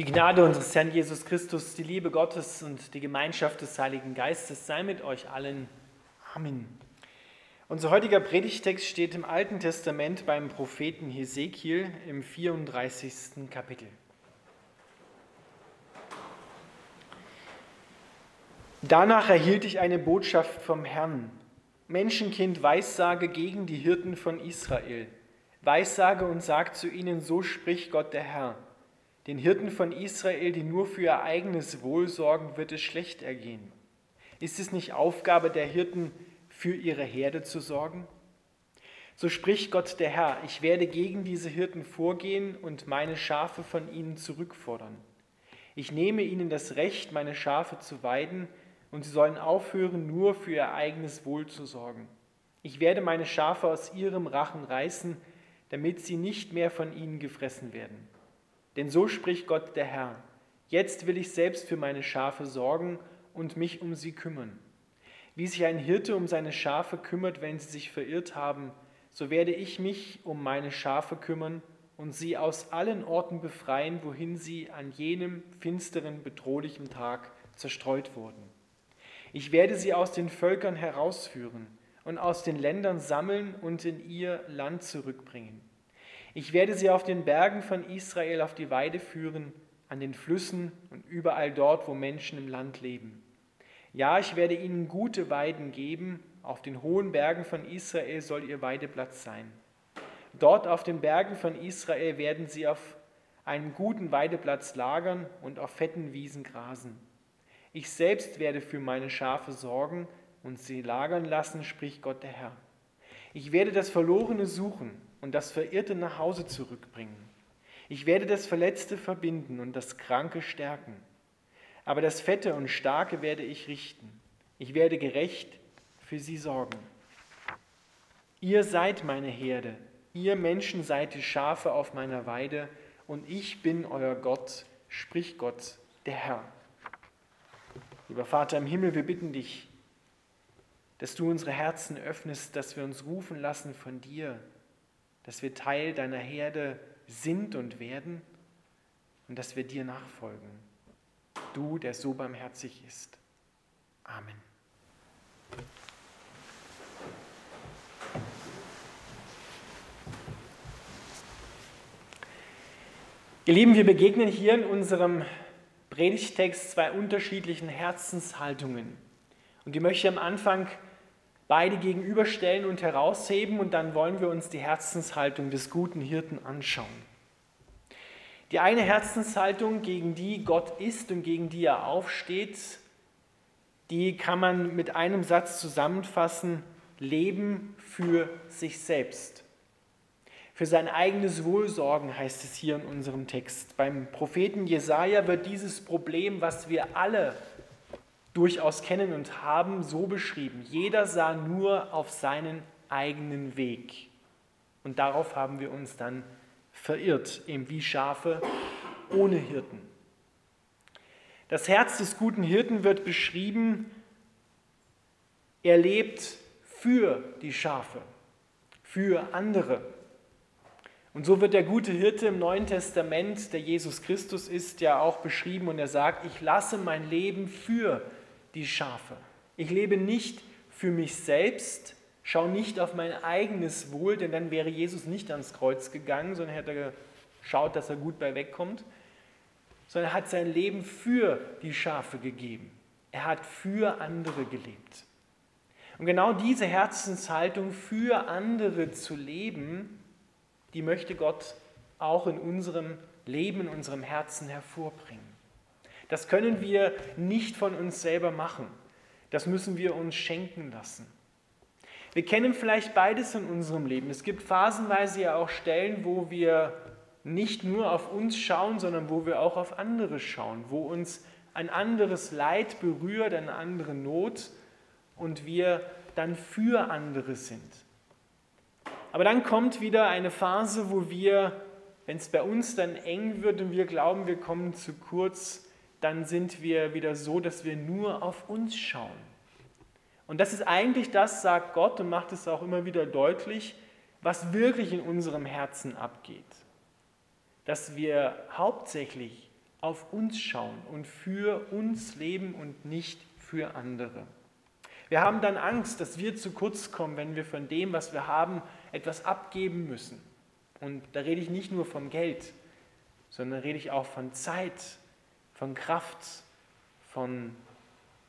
Die Gnade unseres Herrn Jesus Christus, die Liebe Gottes und die Gemeinschaft des Heiligen Geistes sei mit euch allen. Amen. Unser heutiger Predigtext steht im Alten Testament beim Propheten Hesekiel im 34. Kapitel. Danach erhielt ich eine Botschaft vom Herrn. Menschenkind, Weissage gegen die Hirten von Israel. Weissage und sag zu ihnen, so spricht Gott der Herr. Den Hirten von Israel, die nur für ihr eigenes Wohl sorgen, wird es schlecht ergehen. Ist es nicht Aufgabe der Hirten, für ihre Herde zu sorgen? So spricht Gott der Herr, ich werde gegen diese Hirten vorgehen und meine Schafe von ihnen zurückfordern. Ich nehme ihnen das Recht, meine Schafe zu weiden, und sie sollen aufhören, nur für ihr eigenes Wohl zu sorgen. Ich werde meine Schafe aus ihrem Rachen reißen, damit sie nicht mehr von ihnen gefressen werden. Denn so spricht Gott der Herr, jetzt will ich selbst für meine Schafe sorgen und mich um sie kümmern. Wie sich ein Hirte um seine Schafe kümmert, wenn sie sich verirrt haben, so werde ich mich um meine Schafe kümmern und sie aus allen Orten befreien, wohin sie an jenem finsteren, bedrohlichen Tag zerstreut wurden. Ich werde sie aus den Völkern herausführen und aus den Ländern sammeln und in ihr Land zurückbringen. Ich werde sie auf den Bergen von Israel auf die Weide führen, an den Flüssen und überall dort, wo Menschen im Land leben. Ja, ich werde ihnen gute Weiden geben, auf den hohen Bergen von Israel soll ihr Weideplatz sein. Dort auf den Bergen von Israel werden sie auf einem guten Weideplatz lagern und auf fetten Wiesen grasen. Ich selbst werde für meine Schafe sorgen und sie lagern lassen, spricht Gott der Herr. Ich werde das Verlorene suchen und das Verirrte nach Hause zurückbringen. Ich werde das Verletzte verbinden und das Kranke stärken. Aber das Fette und Starke werde ich richten. Ich werde gerecht für sie sorgen. Ihr seid meine Herde, ihr Menschen seid die Schafe auf meiner Weide, und ich bin euer Gott, spricht Gott, der Herr. Lieber Vater im Himmel, wir bitten dich, dass du unsere Herzen öffnest, dass wir uns rufen lassen von dir, dass wir Teil deiner Herde sind und werden und dass wir dir nachfolgen. Du, der so barmherzig ist. Amen. Ihr Lieben, wir begegnen hier in unserem Predigtext zwei unterschiedlichen Herzenshaltungen. Und die möchte ich am Anfang beide gegenüberstellen und herausheben und dann wollen wir uns die Herzenshaltung des guten Hirten anschauen. Die eine Herzenshaltung, gegen die Gott ist und gegen die er aufsteht, die kann man mit einem Satz zusammenfassen, Leben für sich selbst. Für sein eigenes Wohlsorgen heißt es hier in unserem Text. Beim Propheten Jesaja wird dieses Problem, was wir alle durchaus kennen und haben, so beschrieben. Jeder sah nur auf seinen eigenen Weg. Und darauf haben wir uns dann verirrt, eben wie Schafe ohne Hirten. Das Herz des guten Hirten wird beschrieben, er lebt für die Schafe, für andere. Und so wird der gute Hirte im Neuen Testament, der Jesus Christus ist, ja auch beschrieben und er sagt, ich lasse mein Leben für die Schafe. Ich lebe nicht für mich selbst, schaue nicht auf mein eigenes Wohl, denn dann wäre Jesus nicht ans Kreuz gegangen, sondern hätte geschaut, dass er gut bei wegkommt, sondern er hat sein Leben für die Schafe gegeben. Er hat für andere gelebt. Und genau diese Herzenshaltung für andere zu leben, die möchte Gott auch in unserem Leben, in unserem Herzen hervorbringen. Das können wir nicht von uns selber machen. Das müssen wir uns schenken lassen. Wir kennen vielleicht beides in unserem Leben. Es gibt phasenweise ja auch Stellen, wo wir nicht nur auf uns schauen, sondern wo wir auch auf andere schauen, wo uns ein anderes Leid berührt, eine andere Not und wir dann für andere sind. Aber dann kommt wieder eine Phase, wo wir, wenn es bei uns dann eng wird und wir glauben, wir kommen zu kurz, dann sind wir wieder so, dass wir nur auf uns schauen. Und das ist eigentlich das, sagt Gott und macht es auch immer wieder deutlich, was wirklich in unserem Herzen abgeht. Dass wir hauptsächlich auf uns schauen und für uns leben und nicht für andere. Wir haben dann Angst, dass wir zu kurz kommen, wenn wir von dem, was wir haben, etwas abgeben müssen. Und da rede ich nicht nur vom Geld, sondern rede ich auch von Zeit, von Kraft, von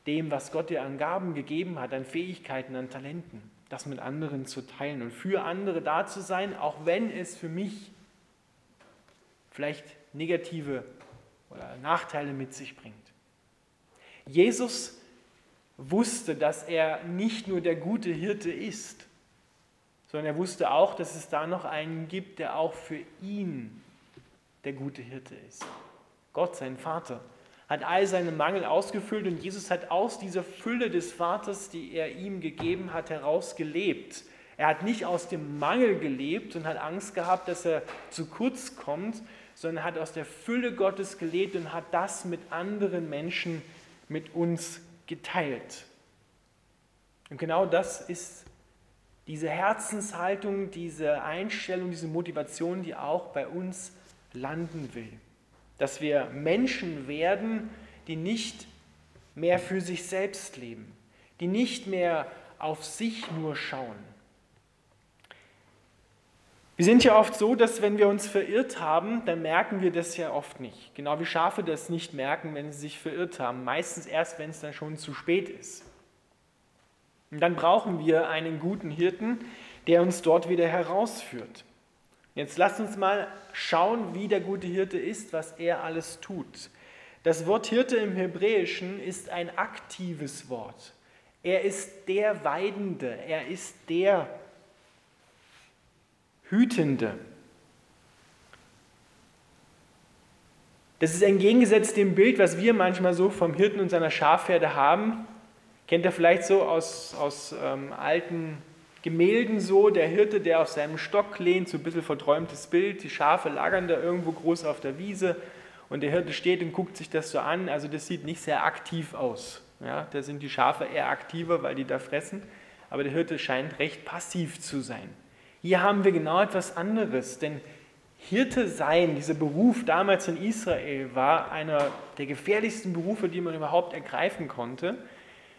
dem, was Gott dir an Gaben gegeben hat, an Fähigkeiten, an Talenten, das mit anderen zu teilen und für andere da zu sein, auch wenn es für mich vielleicht negative oder Nachteile mit sich bringt. Jesus wusste, dass er nicht nur der gute Hirte ist, sondern er wusste auch, dass es da noch einen gibt, der auch für ihn der gute Hirte ist. Gott, sein Vater, hat all seine Mangel ausgefüllt und Jesus hat aus dieser Fülle des Vaters, die er ihm gegeben hat, heraus gelebt. Er hat nicht aus dem Mangel gelebt und hat Angst gehabt, dass er zu kurz kommt, sondern hat aus der Fülle Gottes gelebt und hat das mit anderen Menschen, mit uns geteilt. Und genau das ist diese Herzenshaltung, diese Einstellung, diese Motivation, die auch bei uns landen will. Dass wir Menschen werden, die nicht mehr für sich selbst leben, die nicht mehr auf sich nur schauen, wir sind ja oft so, dass wenn wir uns verirrt haben, dann merken wir das ja oft nicht. Genau wie Schafe das nicht merken, wenn sie sich verirrt haben. Meistens erst, wenn es dann schon zu spät ist. Und dann brauchen wir einen guten Hirten, der uns dort wieder herausführt. Jetzt lasst uns mal schauen, wie der gute Hirte ist, was er alles tut. Das Wort Hirte im Hebräischen ist ein aktives Wort. Er ist der Weidende, er ist der, Hütende. Das ist entgegengesetzt dem Bild, was wir manchmal so vom Hirten und seiner Schafherde haben. Kennt ihr vielleicht so aus, aus ähm, alten Gemälden so, der Hirte, der auf seinem Stock lehnt, so ein bisschen verträumtes Bild, die Schafe lagern da irgendwo groß auf der Wiese und der Hirte steht und guckt sich das so an. Also das sieht nicht sehr aktiv aus. Ja, da sind die Schafe eher aktiver, weil die da fressen, aber der Hirte scheint recht passiv zu sein. Hier haben wir genau etwas anderes, denn Hirte sein, dieser Beruf damals in Israel, war einer der gefährlichsten Berufe, die man überhaupt ergreifen konnte,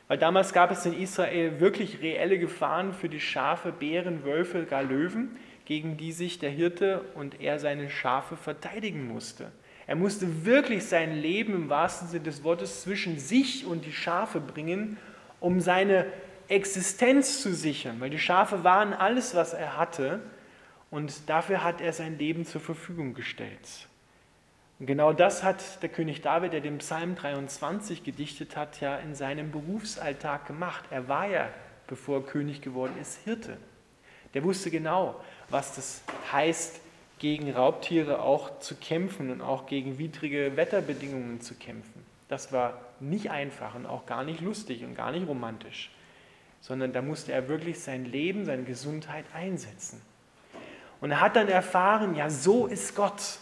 weil damals gab es in Israel wirklich reelle Gefahren für die Schafe, Bären, Wölfe, gar Löwen, gegen die sich der Hirte und er seine Schafe verteidigen musste. Er musste wirklich sein Leben im wahrsten Sinne des Wortes zwischen sich und die Schafe bringen, um seine Existenz zu sichern, weil die Schafe waren alles, was er hatte und dafür hat er sein Leben zur Verfügung gestellt. Und genau das hat der König David, der den Psalm 23 gedichtet hat, ja in seinem Berufsalltag gemacht. Er war ja, bevor er König geworden ist, Hirte. Der wusste genau, was das heißt, gegen Raubtiere auch zu kämpfen und auch gegen widrige Wetterbedingungen zu kämpfen. Das war nicht einfach und auch gar nicht lustig und gar nicht romantisch sondern da musste er wirklich sein Leben, seine Gesundheit einsetzen. Und er hat dann erfahren, ja, so ist Gott.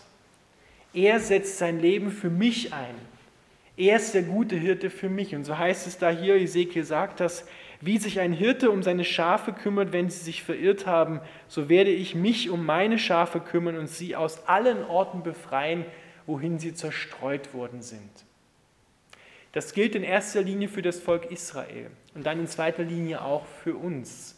Er setzt sein Leben für mich ein. Er ist der gute Hirte für mich. Und so heißt es da hier, Ezekiel sagt das, wie sich ein Hirte um seine Schafe kümmert, wenn sie sich verirrt haben, so werde ich mich um meine Schafe kümmern und sie aus allen Orten befreien, wohin sie zerstreut worden sind. Das gilt in erster Linie für das Volk Israel und dann in zweiter Linie auch für uns.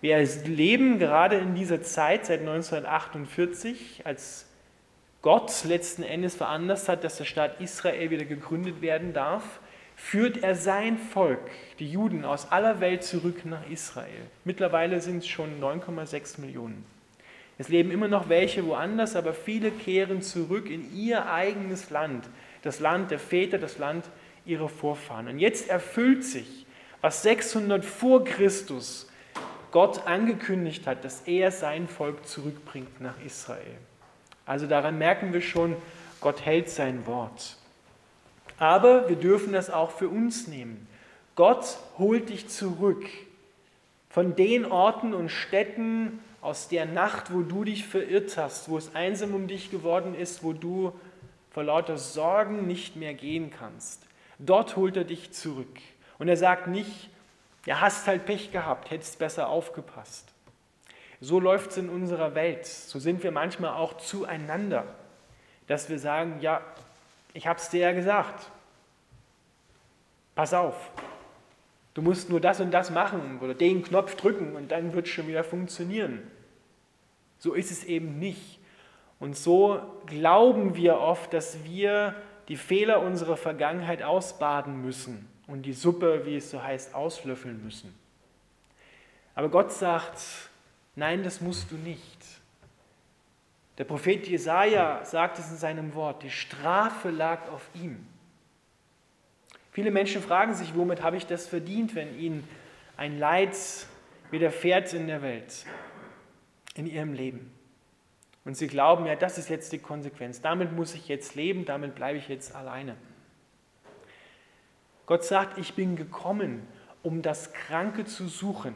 Wir leben gerade in dieser Zeit seit 1948, als Gott letzten Endes veranlasst hat, dass der Staat Israel wieder gegründet werden darf, führt er sein Volk, die Juden aus aller Welt zurück nach Israel. Mittlerweile sind es schon 9,6 Millionen. Es leben immer noch welche woanders, aber viele kehren zurück in ihr eigenes Land, das Land der Väter, das Land ihrer Vorfahren. Und jetzt erfüllt sich, was 600 vor Christus Gott angekündigt hat, dass er sein Volk zurückbringt nach Israel. Also daran merken wir schon, Gott hält sein Wort. Aber wir dürfen das auch für uns nehmen. Gott holt dich zurück von den Orten und Städten aus der Nacht, wo du dich verirrt hast, wo es einsam um dich geworden ist, wo du vor lauter Sorgen nicht mehr gehen kannst. Dort holt er dich zurück. Und er sagt nicht, ja, hast halt Pech gehabt, hättest besser aufgepasst. So läuft es in unserer Welt. So sind wir manchmal auch zueinander. dass wir sagen, ja, ich habe es dir ja gesagt. Pass auf, du musst nur das und das machen oder den Knopf drücken und dann wird es schon wieder funktionieren. So ist es eben nicht. Und so glauben wir oft, dass wir die Fehler unserer Vergangenheit ausbaden müssen und die Suppe, wie es so heißt, auslöffeln müssen. Aber Gott sagt, nein, das musst du nicht. Der Prophet Jesaja sagt es in seinem Wort: Die Strafe lag auf ihm. Viele Menschen fragen sich, womit habe ich das verdient, wenn ihnen ein Leid widerfährt in der Welt, in ihrem Leben. Und sie glauben, ja, das ist jetzt die Konsequenz. Damit muss ich jetzt leben, damit bleibe ich jetzt alleine. Gott sagt, ich bin gekommen, um das Kranke zu suchen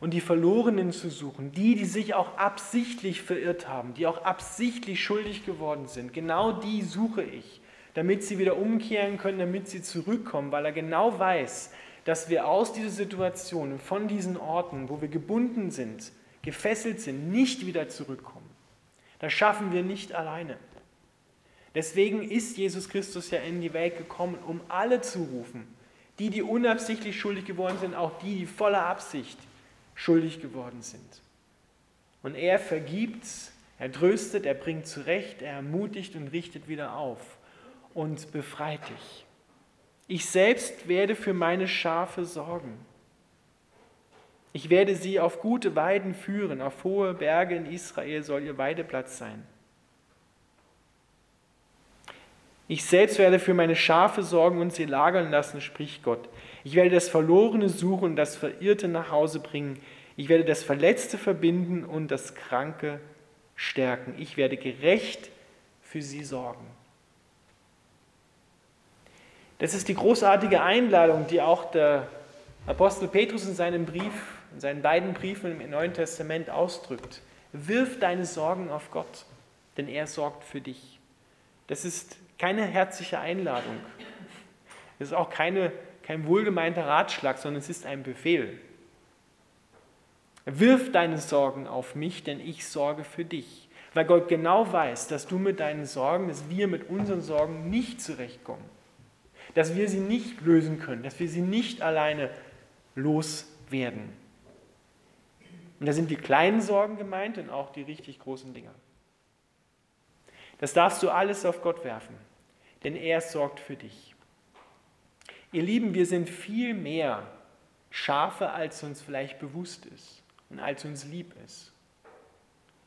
und die Verlorenen zu suchen, die, die sich auch absichtlich verirrt haben, die auch absichtlich schuldig geworden sind. Genau die suche ich, damit sie wieder umkehren können, damit sie zurückkommen, weil er genau weiß, dass wir aus dieser Situation, von diesen Orten, wo wir gebunden sind, gefesselt sind, nicht wieder zurückkommen. Das schaffen wir nicht alleine. Deswegen ist Jesus Christus ja in die Welt gekommen, um alle zu rufen. Die, die unabsichtlich schuldig geworden sind, auch die, die voller Absicht schuldig geworden sind. Und er vergibt, er tröstet, er bringt zurecht, er ermutigt und richtet wieder auf und befreit dich. Ich selbst werde für meine Schafe sorgen. Ich werde sie auf gute Weiden führen, auf hohe Berge in Israel soll ihr Weideplatz sein. Ich selbst werde für meine Schafe sorgen und sie lagern lassen, spricht Gott. Ich werde das Verlorene suchen und das Verirrte nach Hause bringen. Ich werde das Verletzte verbinden und das Kranke stärken. Ich werde gerecht für sie sorgen. Das ist die großartige Einladung, die auch der Apostel Petrus in seinem Brief, in seinen beiden Briefen im Neuen Testament ausdrückt. Wirf deine Sorgen auf Gott, denn er sorgt für dich. Das ist keine herzliche Einladung. Es ist auch keine kein wohlgemeinter Ratschlag, sondern es ist ein Befehl. Wirf deine Sorgen auf mich, denn ich sorge für dich. Weil Gott genau weiß, dass du mit deinen Sorgen, dass wir mit unseren Sorgen nicht zurechtkommen. Dass wir sie nicht lösen können, dass wir sie nicht alleine loswerden. Und da sind die kleinen Sorgen gemeint und auch die richtig großen Dinge. Das darfst du alles auf Gott werfen, denn er sorgt für dich. Ihr Lieben, wir sind viel mehr Schafe, als uns vielleicht bewusst ist und als uns lieb ist.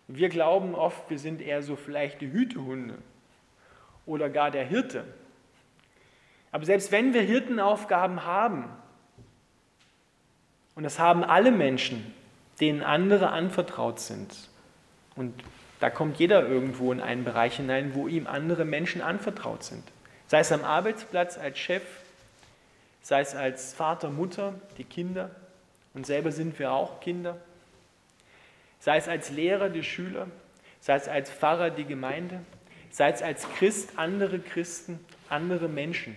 Wir glauben oft, wir sind eher so vielleicht die Hütehunde oder gar der Hirte. Aber selbst wenn wir Hirtenaufgaben haben, und das haben alle Menschen, denen andere anvertraut sind, und da kommt jeder irgendwo in einen Bereich hinein, wo ihm andere Menschen anvertraut sind, sei es am Arbeitsplatz als Chef, sei es als Vater, Mutter, die Kinder, und selber sind wir auch Kinder, sei es als Lehrer, die Schüler, sei es als Pfarrer, die Gemeinde, sei es als Christ, andere Christen, andere Menschen.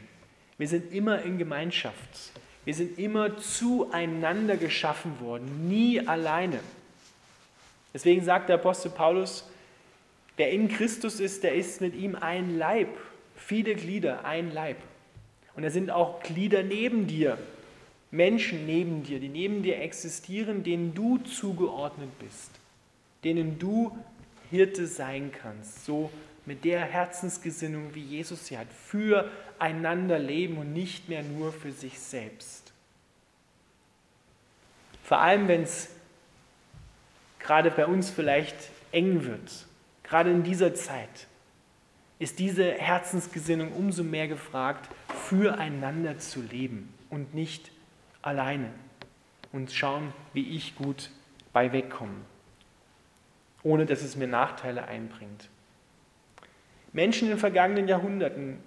Wir sind immer in Gemeinschaft. Wir sind immer zueinander geschaffen worden, nie alleine. Deswegen sagt der Apostel Paulus, wer in Christus ist, der ist mit ihm ein Leib, viele Glieder, ein Leib. Und da sind auch Glieder neben dir, Menschen neben dir, die neben dir existieren, denen du zugeordnet bist, denen du Hirte sein kannst, so mit der Herzensgesinnung, wie Jesus sie hat, füreinander leben und nicht mehr nur für sich selbst. Vor allem, wenn es gerade bei uns vielleicht eng wird, gerade in dieser Zeit, ist diese Herzensgesinnung umso mehr gefragt, füreinander zu leben und nicht alleine und schauen, wie ich gut bei wegkomme, ohne dass es mir Nachteile einbringt. Menschen in vergangenen Jahrhunderten,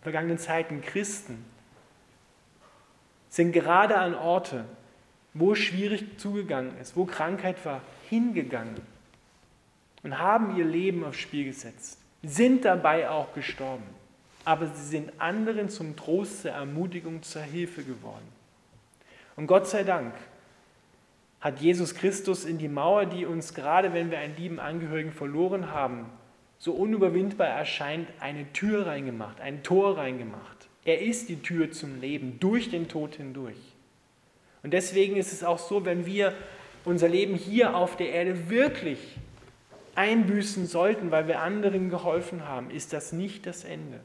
vergangenen Zeiten, Christen, sind gerade an Orte, wo schwierig zugegangen ist, wo Krankheit war, hingegangen und haben ihr Leben aufs Spiel gesetzt sind dabei auch gestorben. Aber sie sind anderen zum Trost, zur Ermutigung, zur Hilfe geworden. Und Gott sei Dank hat Jesus Christus in die Mauer, die uns gerade, wenn wir einen lieben Angehörigen verloren haben, so unüberwindbar erscheint, eine Tür reingemacht, ein Tor reingemacht. Er ist die Tür zum Leben, durch den Tod hindurch. Und deswegen ist es auch so, wenn wir unser Leben hier auf der Erde wirklich einbüßen sollten, weil wir anderen geholfen haben, ist das nicht das Ende.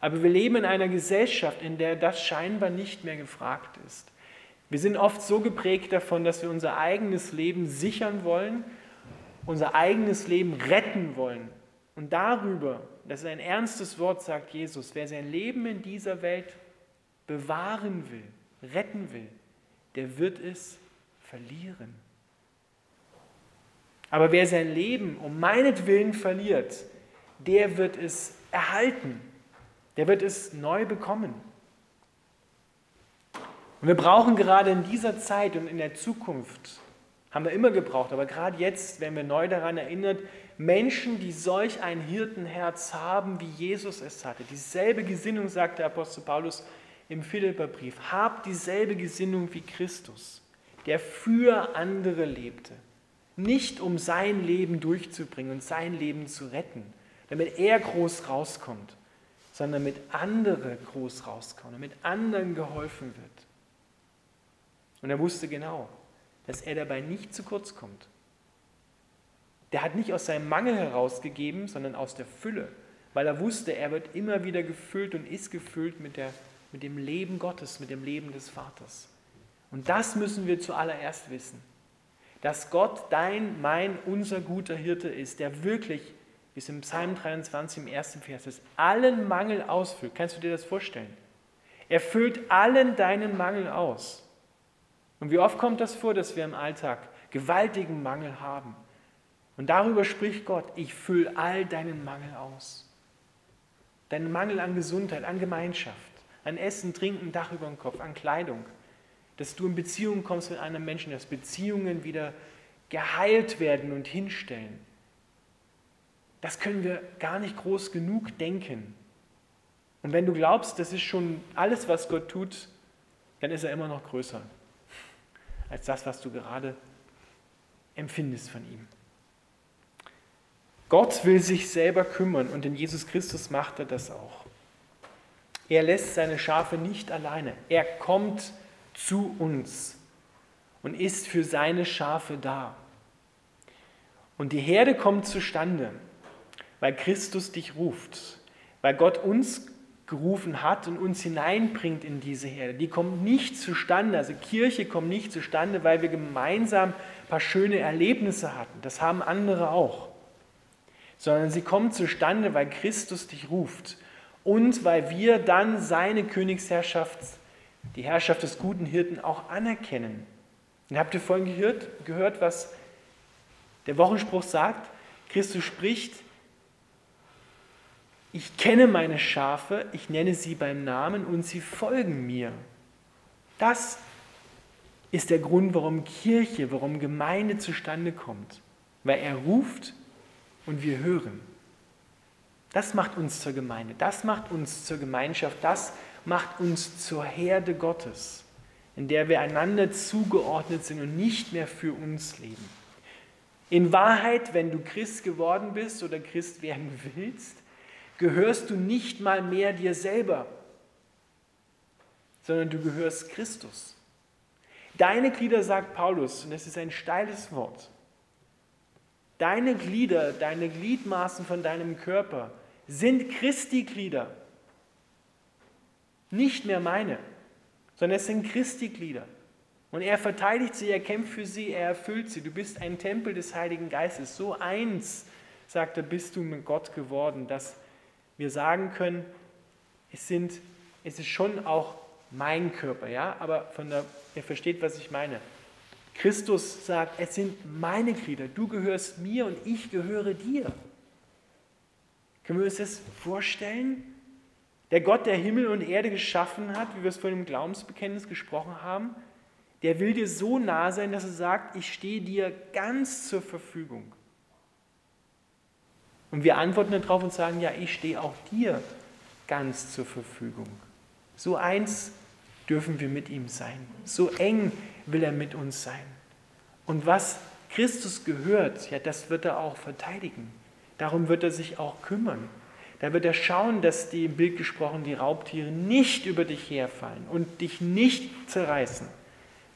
Aber wir leben in einer Gesellschaft, in der das scheinbar nicht mehr gefragt ist. Wir sind oft so geprägt davon, dass wir unser eigenes Leben sichern wollen, unser eigenes Leben retten wollen. Und darüber, das ist ein ernstes Wort, sagt Jesus, wer sein Leben in dieser Welt bewahren will, retten will, der wird es verlieren. Aber wer sein Leben um meinetwillen verliert, der wird es erhalten, der wird es neu bekommen. Und wir brauchen gerade in dieser Zeit und in der Zukunft, haben wir immer gebraucht, aber gerade jetzt werden wir neu daran erinnert, Menschen, die solch ein Hirtenherz haben, wie Jesus es hatte. Dieselbe Gesinnung, sagt der Apostel Paulus im Philipperbrief. Habt dieselbe Gesinnung wie Christus, der für andere lebte. Nicht um sein Leben durchzubringen und sein Leben zu retten, damit er groß rauskommt, sondern damit andere groß rauskommen, damit anderen geholfen wird. Und er wusste genau, dass er dabei nicht zu kurz kommt. Der hat nicht aus seinem Mangel herausgegeben, sondern aus der Fülle, weil er wusste, er wird immer wieder gefüllt und ist gefüllt mit, der, mit dem Leben Gottes, mit dem Leben des Vaters. Und das müssen wir zuallererst wissen, dass Gott dein, mein, unser guter Hirte ist, der wirklich, wie es im Psalm 23 im ersten Vers ist, allen Mangel ausfüllt. Kannst du dir das vorstellen? Er füllt allen deinen Mangel aus. Und wie oft kommt das vor, dass wir im Alltag gewaltigen Mangel haben? Und darüber spricht Gott, ich fülle all deinen Mangel aus. Deinen Mangel an Gesundheit, an Gemeinschaft, an Essen, Trinken, Dach über dem Kopf, an Kleidung. Dass du in Beziehung kommst mit einem Menschen, dass Beziehungen wieder geheilt werden und hinstellen. Das können wir gar nicht groß genug denken. Und wenn du glaubst, das ist schon alles, was Gott tut, dann ist er immer noch größer als das, was du gerade empfindest von ihm. Gott will sich selber kümmern und in Jesus Christus macht er das auch. Er lässt seine Schafe nicht alleine. Er kommt zu uns und ist für seine Schafe da. Und die Herde kommt zustande, weil Christus dich ruft, weil Gott uns gerufen hat und uns hineinbringt in diese Herde. Die kommt nicht zustande, also Kirche kommt nicht zustande, weil wir gemeinsam ein paar schöne Erlebnisse hatten. Das haben andere auch. Sondern sie kommt zustande, weil Christus dich ruft und weil wir dann seine Königsherrschaft, die Herrschaft des guten Hirten auch anerkennen. Und habt ihr vorhin gehört, gehört was der Wochenspruch sagt? Christus spricht, ich kenne meine Schafe, ich nenne sie beim Namen und sie folgen mir. Das ist der Grund, warum Kirche, warum Gemeinde zustande kommt. Weil er ruft und wir hören. Das macht uns zur Gemeinde, das macht uns zur Gemeinschaft, das macht uns zur Herde Gottes, in der wir einander zugeordnet sind und nicht mehr für uns leben. In Wahrheit, wenn du Christ geworden bist oder Christ werden willst, gehörst du nicht mal mehr dir selber, sondern du gehörst Christus. Deine Glieder, sagt Paulus, und das ist ein steiles Wort, deine Glieder, deine Gliedmaßen von deinem Körper sind Christi Glieder. Nicht mehr meine, sondern es sind Christi Glieder. Und er verteidigt sie, er kämpft für sie, er erfüllt sie. Du bist ein Tempel des Heiligen Geistes. So eins, sagt er, bist du mit Gott geworden, dass wir sagen können, es, sind, es ist schon auch mein Körper, ja, aber von der, ihr versteht, was ich meine. Christus sagt, es sind meine Glieder, du gehörst mir und ich gehöre dir. Können wir uns das vorstellen? Der Gott, der Himmel und Erde geschaffen hat, wie wir es vorhin im Glaubensbekenntnis gesprochen haben, der will dir so nah sein, dass er sagt, ich stehe dir ganz zur Verfügung. Und wir antworten darauf und sagen, ja, ich stehe auch dir ganz zur Verfügung. So eins dürfen wir mit ihm sein. So eng will er mit uns sein. Und was Christus gehört, ja, das wird er auch verteidigen. Darum wird er sich auch kümmern. Da wird er schauen, dass die im Bild gesprochen die Raubtiere nicht über dich herfallen und dich nicht zerreißen,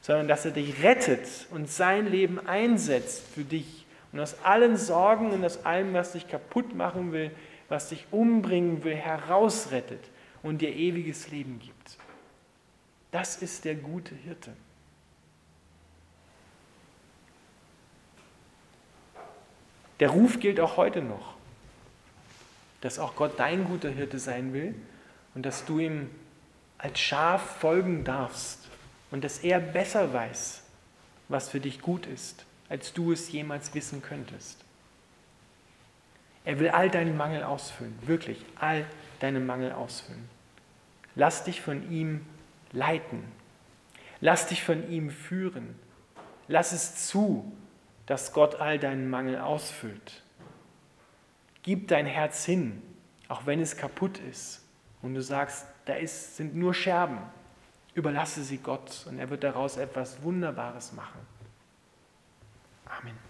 sondern dass er dich rettet und sein Leben einsetzt für dich und aus allen Sorgen und aus allem, was dich kaputt machen will, was dich umbringen will, herausrettet und dir ewiges Leben gibt. Das ist der gute Hirte. Der Ruf gilt auch heute noch dass auch Gott dein guter Hirte sein will und dass du ihm als Schaf folgen darfst und dass er besser weiß, was für dich gut ist, als du es jemals wissen könntest. Er will all deinen Mangel ausfüllen, wirklich all deinen Mangel ausfüllen. Lass dich von ihm leiten. Lass dich von ihm führen. Lass es zu, dass Gott all deinen Mangel ausfüllt. Gib dein Herz hin, auch wenn es kaputt ist und du sagst, da ist, sind nur Scherben. Überlasse sie Gott und er wird daraus etwas Wunderbares machen. Amen.